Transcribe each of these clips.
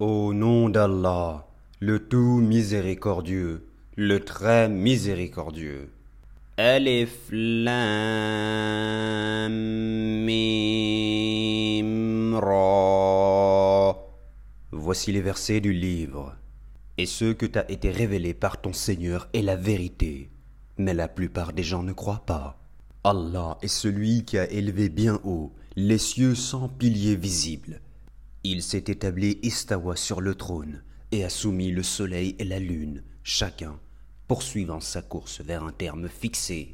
Au nom d'Allah, le tout miséricordieux, le très miséricordieux. Alif Lam Mim Ra. Voici les versets du livre. Et ce que t'a été révélé par ton Seigneur est la vérité. Mais la plupart des gens ne croient pas. Allah est celui qui a élevé bien haut les cieux sans piliers visibles. Il s'est établi istawa sur le trône et a soumis le soleil et la lune, chacun poursuivant sa course vers un terme fixé.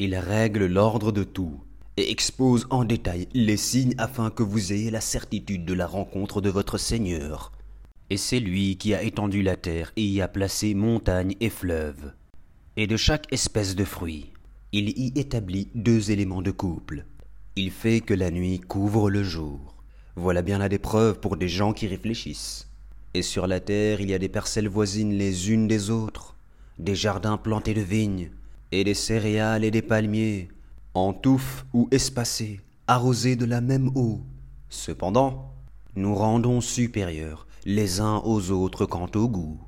Il règle l'ordre de tout et expose en détail les signes afin que vous ayez la certitude de la rencontre de votre Seigneur. Et c'est lui qui a étendu la terre et y a placé montagnes et fleuves. Et de chaque espèce de fruit, il y établit deux éléments de couple. Il fait que la nuit couvre le jour. Voilà bien là des preuves pour des gens qui réfléchissent. Et sur la terre, il y a des parcelles voisines les unes des autres, des jardins plantés de vignes, et des céréales et des palmiers, en touffes ou espacés, arrosés de la même eau. Cependant, nous rendons supérieurs les uns aux autres quant au goût.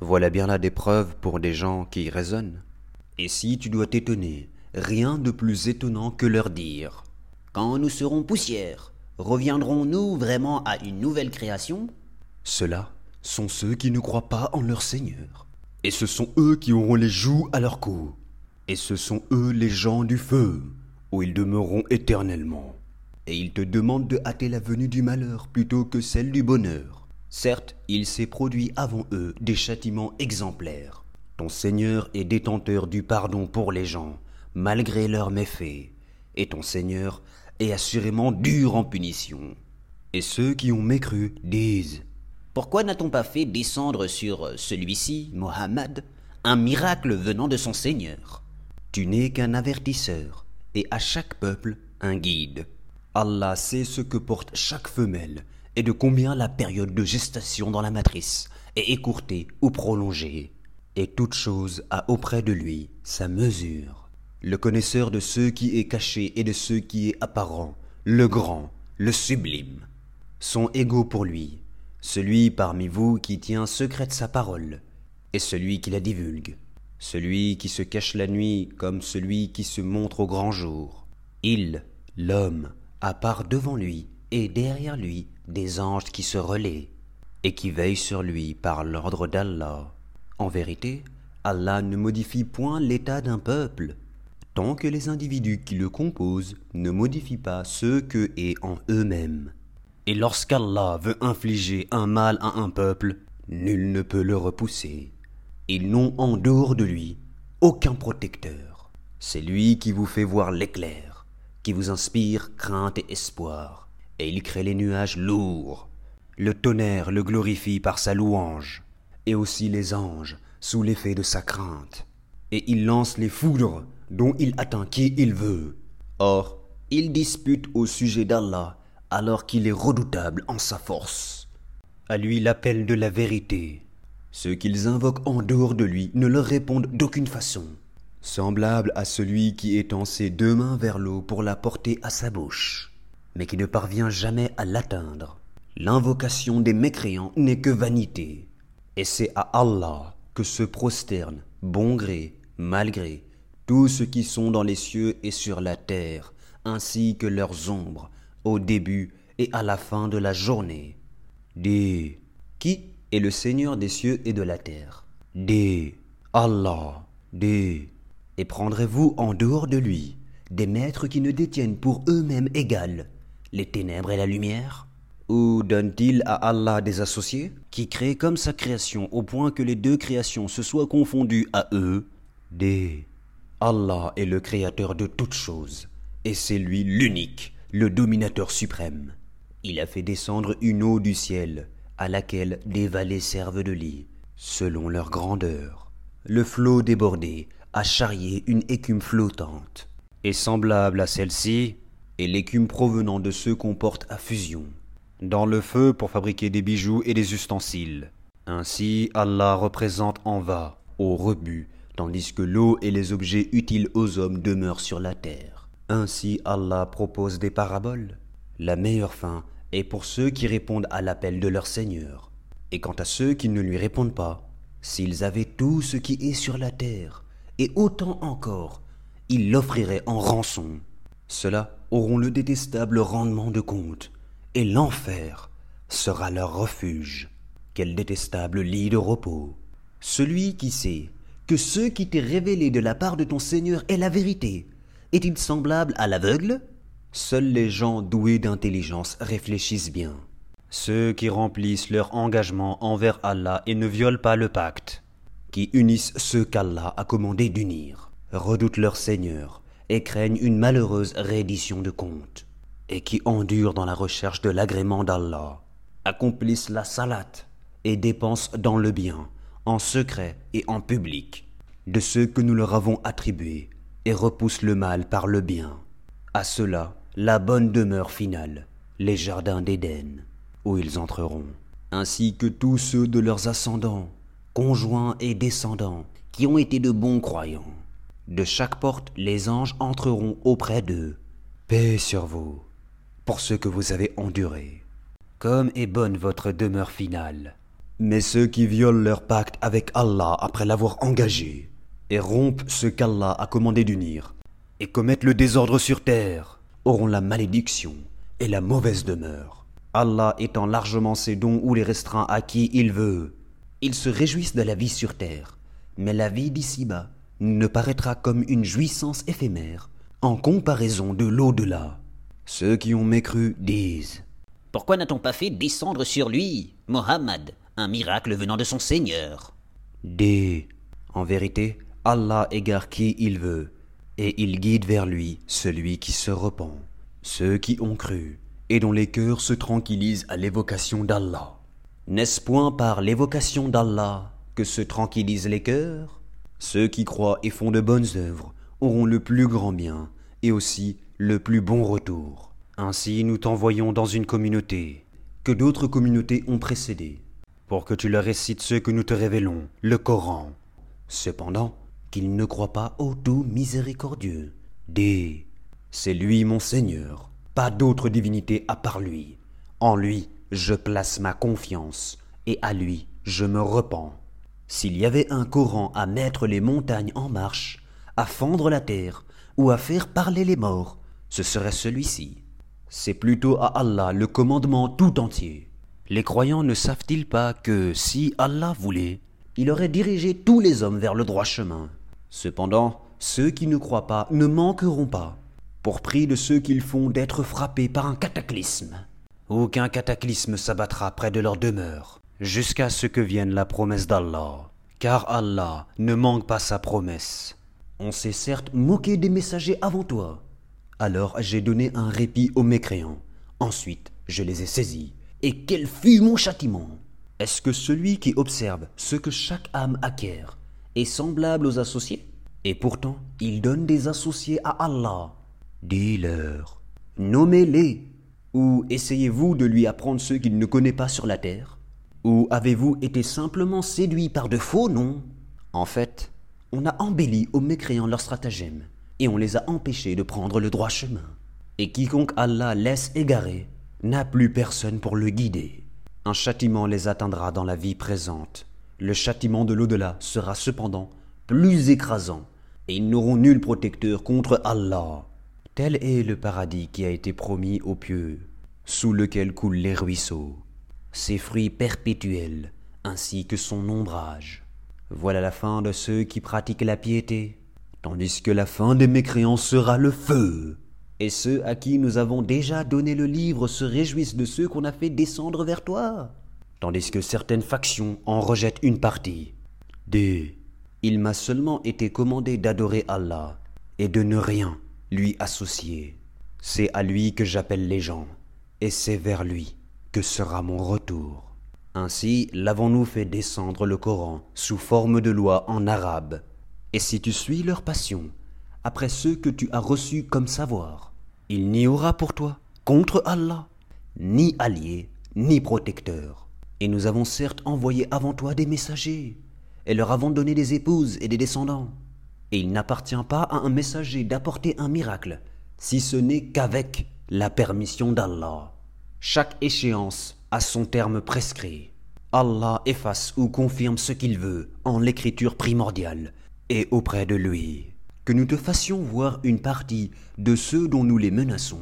Voilà bien là des preuves pour des gens qui raisonnent. Et si tu dois t'étonner, rien de plus étonnant que leur dire. Quand nous serons poussière, reviendrons-nous vraiment à une nouvelle création? Ceux-là sont ceux qui ne croient pas en leur Seigneur. Et ce sont eux qui auront les joues à leur cou. Et ce sont eux les gens du feu, où ils demeureront éternellement. Et ils te demandent de hâter la venue du malheur plutôt que celle du bonheur. Certes, il s'est produit avant eux des châtiments exemplaires. Ton Seigneur est détenteur du pardon pour les gens, malgré leurs méfaits. Et ton Seigneur et assurément dur en punition. Et ceux qui ont mécru disent Pourquoi n'a-t-on pas fait descendre sur celui-ci, Mohammed, un miracle venant de son Seigneur? Tu n'es qu'un avertisseur, et à chaque peuple un guide. Allah sait ce que porte chaque femelle, et de combien la période de gestation dans la matrice est écourtée ou prolongée. Et toute chose a auprès de lui sa mesure le connaisseur de ce qui est caché et de ce qui est apparent, le grand, le sublime, sont égaux pour lui, celui parmi vous qui tient secrète sa parole, et celui qui la divulgue, celui qui se cache la nuit comme celui qui se montre au grand jour. Il, l'homme, a part devant lui et derrière lui des anges qui se relaient et qui veillent sur lui par l'ordre d'Allah. En vérité, Allah ne modifie point l'état d'un peuple, tant que les individus qui le composent ne modifient pas ce que est en eux-mêmes. Et lorsqu'Allah veut infliger un mal à un peuple, nul ne peut le repousser. Ils n'ont en dehors de lui aucun protecteur. C'est lui qui vous fait voir l'éclair, qui vous inspire crainte et espoir, et il crée les nuages lourds. Le tonnerre le glorifie par sa louange, et aussi les anges sous l'effet de sa crainte. Et il lance les foudres dont il atteint qui il veut. Or, il dispute au sujet d'Allah alors qu'il est redoutable en sa force. À lui l'appel de la vérité. Ceux qu'ils invoquent en dehors de lui ne leur répondent d'aucune façon. Semblable à celui qui étend ses deux mains vers l'eau pour la porter à sa bouche, mais qui ne parvient jamais à l'atteindre. L'invocation des mécréants n'est que vanité, et c'est à Allah que se prosternent, bon gré, mal gré, tous ceux qui sont dans les cieux et sur la terre, ainsi que leurs ombres, au début et à la fin de la journée. Dis, qui est le Seigneur des cieux et de la terre? Dis, Allah, dis, et prendrez-vous en dehors de lui des maîtres qui ne détiennent pour eux-mêmes égal les ténèbres et la lumière? Ou donne-t-il à Allah des associés qui créent comme sa création au point que les deux créations se soient confondues à eux? Dis, Allah est le créateur de toutes choses, et c'est lui l'unique, le dominateur suprême. Il a fait descendre une eau du ciel, à laquelle des vallées servent de lit, selon leur grandeur. Le flot débordé a charrié une écume flottante, et semblable à celle-ci est l'écume provenant de ceux qu'on porte à fusion, dans le feu pour fabriquer des bijoux et des ustensiles. Ainsi Allah représente en va, au rebut, tandis que l'eau et les objets utiles aux hommes demeurent sur la terre. Ainsi Allah propose des paraboles. La meilleure fin est pour ceux qui répondent à l'appel de leur Seigneur. Et quant à ceux qui ne lui répondent pas, s'ils avaient tout ce qui est sur la terre, et autant encore, ils l'offriraient en rançon. Ceux-là auront le détestable rendement de compte, et l'enfer sera leur refuge. Quel détestable lit de repos. Celui qui sait que ce qui t'est révélé de la part de ton Seigneur est la vérité, est-il semblable à l'aveugle? Seuls les gens doués d'intelligence réfléchissent bien. Ceux qui remplissent leur engagement envers Allah et ne violent pas le pacte, qui unissent ceux qu'Allah a commandé d'unir, redoutent leur Seigneur et craignent une malheureuse reddition de compte, et qui endurent dans la recherche de l'agrément d'Allah, accomplissent la salat et dépensent dans le bien, en secret et en public, de ceux que nous leur avons attribués, et repoussent le mal par le bien. À cela, la bonne demeure finale, les jardins d'Éden, où ils entreront, ainsi que tous ceux de leurs ascendants, conjoints et descendants, qui ont été de bons croyants. De chaque porte, les anges entreront auprès d'eux. Paix sur vous, pour ce que vous avez enduré. Comme est bonne votre demeure finale. Mais ceux qui violent leur pacte avec Allah après l'avoir engagé, et rompent ce qu'Allah a commandé d'unir, et commettent le désordre sur terre, auront la malédiction et la mauvaise demeure. Allah étant largement ses dons ou les restreint à qui il veut. Ils se réjouissent de la vie sur terre, mais la vie d'ici-bas ne paraîtra comme une jouissance éphémère en comparaison de l'au-delà. Ceux qui ont mécru disent Pourquoi n'a-t-on pas fait descendre sur lui, Mohammed, un miracle venant de son Seigneur D. En vérité, Allah égare qui il veut, et il guide vers lui celui qui se repent. Ceux qui ont cru, et dont les cœurs se tranquillisent à l'évocation d'Allah. N'est-ce point par l'évocation d'Allah que se tranquillisent les cœurs? Ceux qui croient et font de bonnes œuvres auront le plus grand bien, et aussi le plus bon retour. Ainsi nous t'envoyons dans une communauté, que d'autres communautés ont précédé, pour que tu leur récites ce que nous te révélons, le Coran. Cependant, qu'il ne croit pas au tout miséricordieux. D. C'est lui mon Seigneur, pas d'autre divinité à part lui. En lui, je place ma confiance, et à lui, je me repens. S'il y avait un Coran à mettre les montagnes en marche, à fendre la terre, ou à faire parler les morts, ce serait celui-ci. C'est plutôt à Allah le commandement tout entier. Les croyants ne savent-ils pas que si Allah voulait, il aurait dirigé tous les hommes vers le droit chemin? Cependant, ceux qui ne croient pas ne manqueront pas, pour prix de ceux qu'ils font d'être frappés par un cataclysme. Aucun cataclysme s'abattra près de leur demeure, jusqu'à ce que vienne la promesse d'Allah, car Allah ne manque pas sa promesse. On s'est certes moqué des messagers avant toi. Alors j'ai donné un répit aux mécréants. Ensuite, je les ai saisis. Et quel fut mon châtiment? Est-ce que celui qui observe ce que chaque âme acquiert est semblable aux associés? Et pourtant, il donne des associés à Allah. Dis-leur, nommez-les. Ou essayez-vous de lui apprendre ceux qu'il ne connaît pas sur la terre? Ou avez-vous été simplement séduit par de faux noms? En fait, on a embelli aux mécréants leur stratagème, et on les a empêchés de prendre le droit chemin. Et quiconque Allah laisse égarer n'a plus personne pour le guider. Un châtiment les atteindra dans la vie présente, le châtiment de l'au-delà sera cependant plus écrasant, et ils n'auront nul protecteur contre Allah. Tel est le paradis qui a été promis aux pieux, sous lequel coulent les ruisseaux, ses fruits perpétuels, ainsi que son ombrage. Voilà la fin de ceux qui pratiquent la piété, tandis que la fin des mécréants sera le feu. Et ceux à qui nous avons déjà donné le livre se réjouissent de ceux qu'on a fait descendre vers toi tandis que certaines factions en rejettent une partie. D. Il m'a seulement été commandé d'adorer Allah et de ne rien lui associer. C'est à lui que j'appelle les gens, et c'est vers lui que sera mon retour. Ainsi l'avons-nous fait descendre le Coran sous forme de loi en arabe. Et si tu suis leur passion, après ceux que tu as reçus comme savoir, il n'y aura pour toi, contre Allah, ni allié, ni protecteur. Et nous avons certes envoyé avant toi des messagers, et leur avons donné des épouses et des descendants. Et il n'appartient pas à un messager d'apporter un miracle, si ce n'est qu'avec la permission d'Allah. Chaque échéance a son terme prescrit. Allah efface ou confirme ce qu'il veut en l'écriture primordiale et auprès de lui. Que nous te fassions voir une partie de ceux dont nous les menaçons,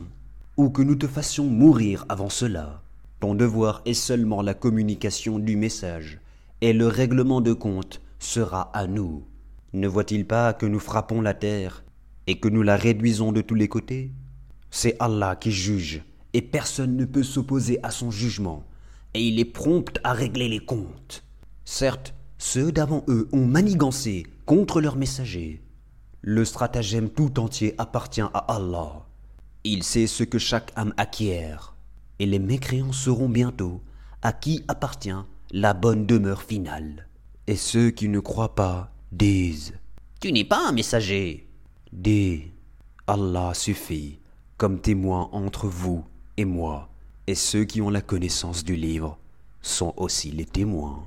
ou que nous te fassions mourir avant cela. Ton devoir est seulement la communication du message, et le règlement de compte sera à nous. Ne voit-il pas que nous frappons la terre et que nous la réduisons de tous les côtés? C'est Allah qui juge, et personne ne peut s'opposer à son jugement, et il est prompt à régler les comptes. Certes, ceux d'avant eux ont manigancé contre leurs messagers. Le stratagème tout entier appartient à Allah. Il sait ce que chaque âme acquiert, et les mécréants sauront bientôt à qui appartient la bonne demeure finale. Et ceux qui ne croient pas disent Tu n'es pas un messager. Dis Allah suffit comme témoin entre vous et moi, et ceux qui ont la connaissance du livre sont aussi les témoins.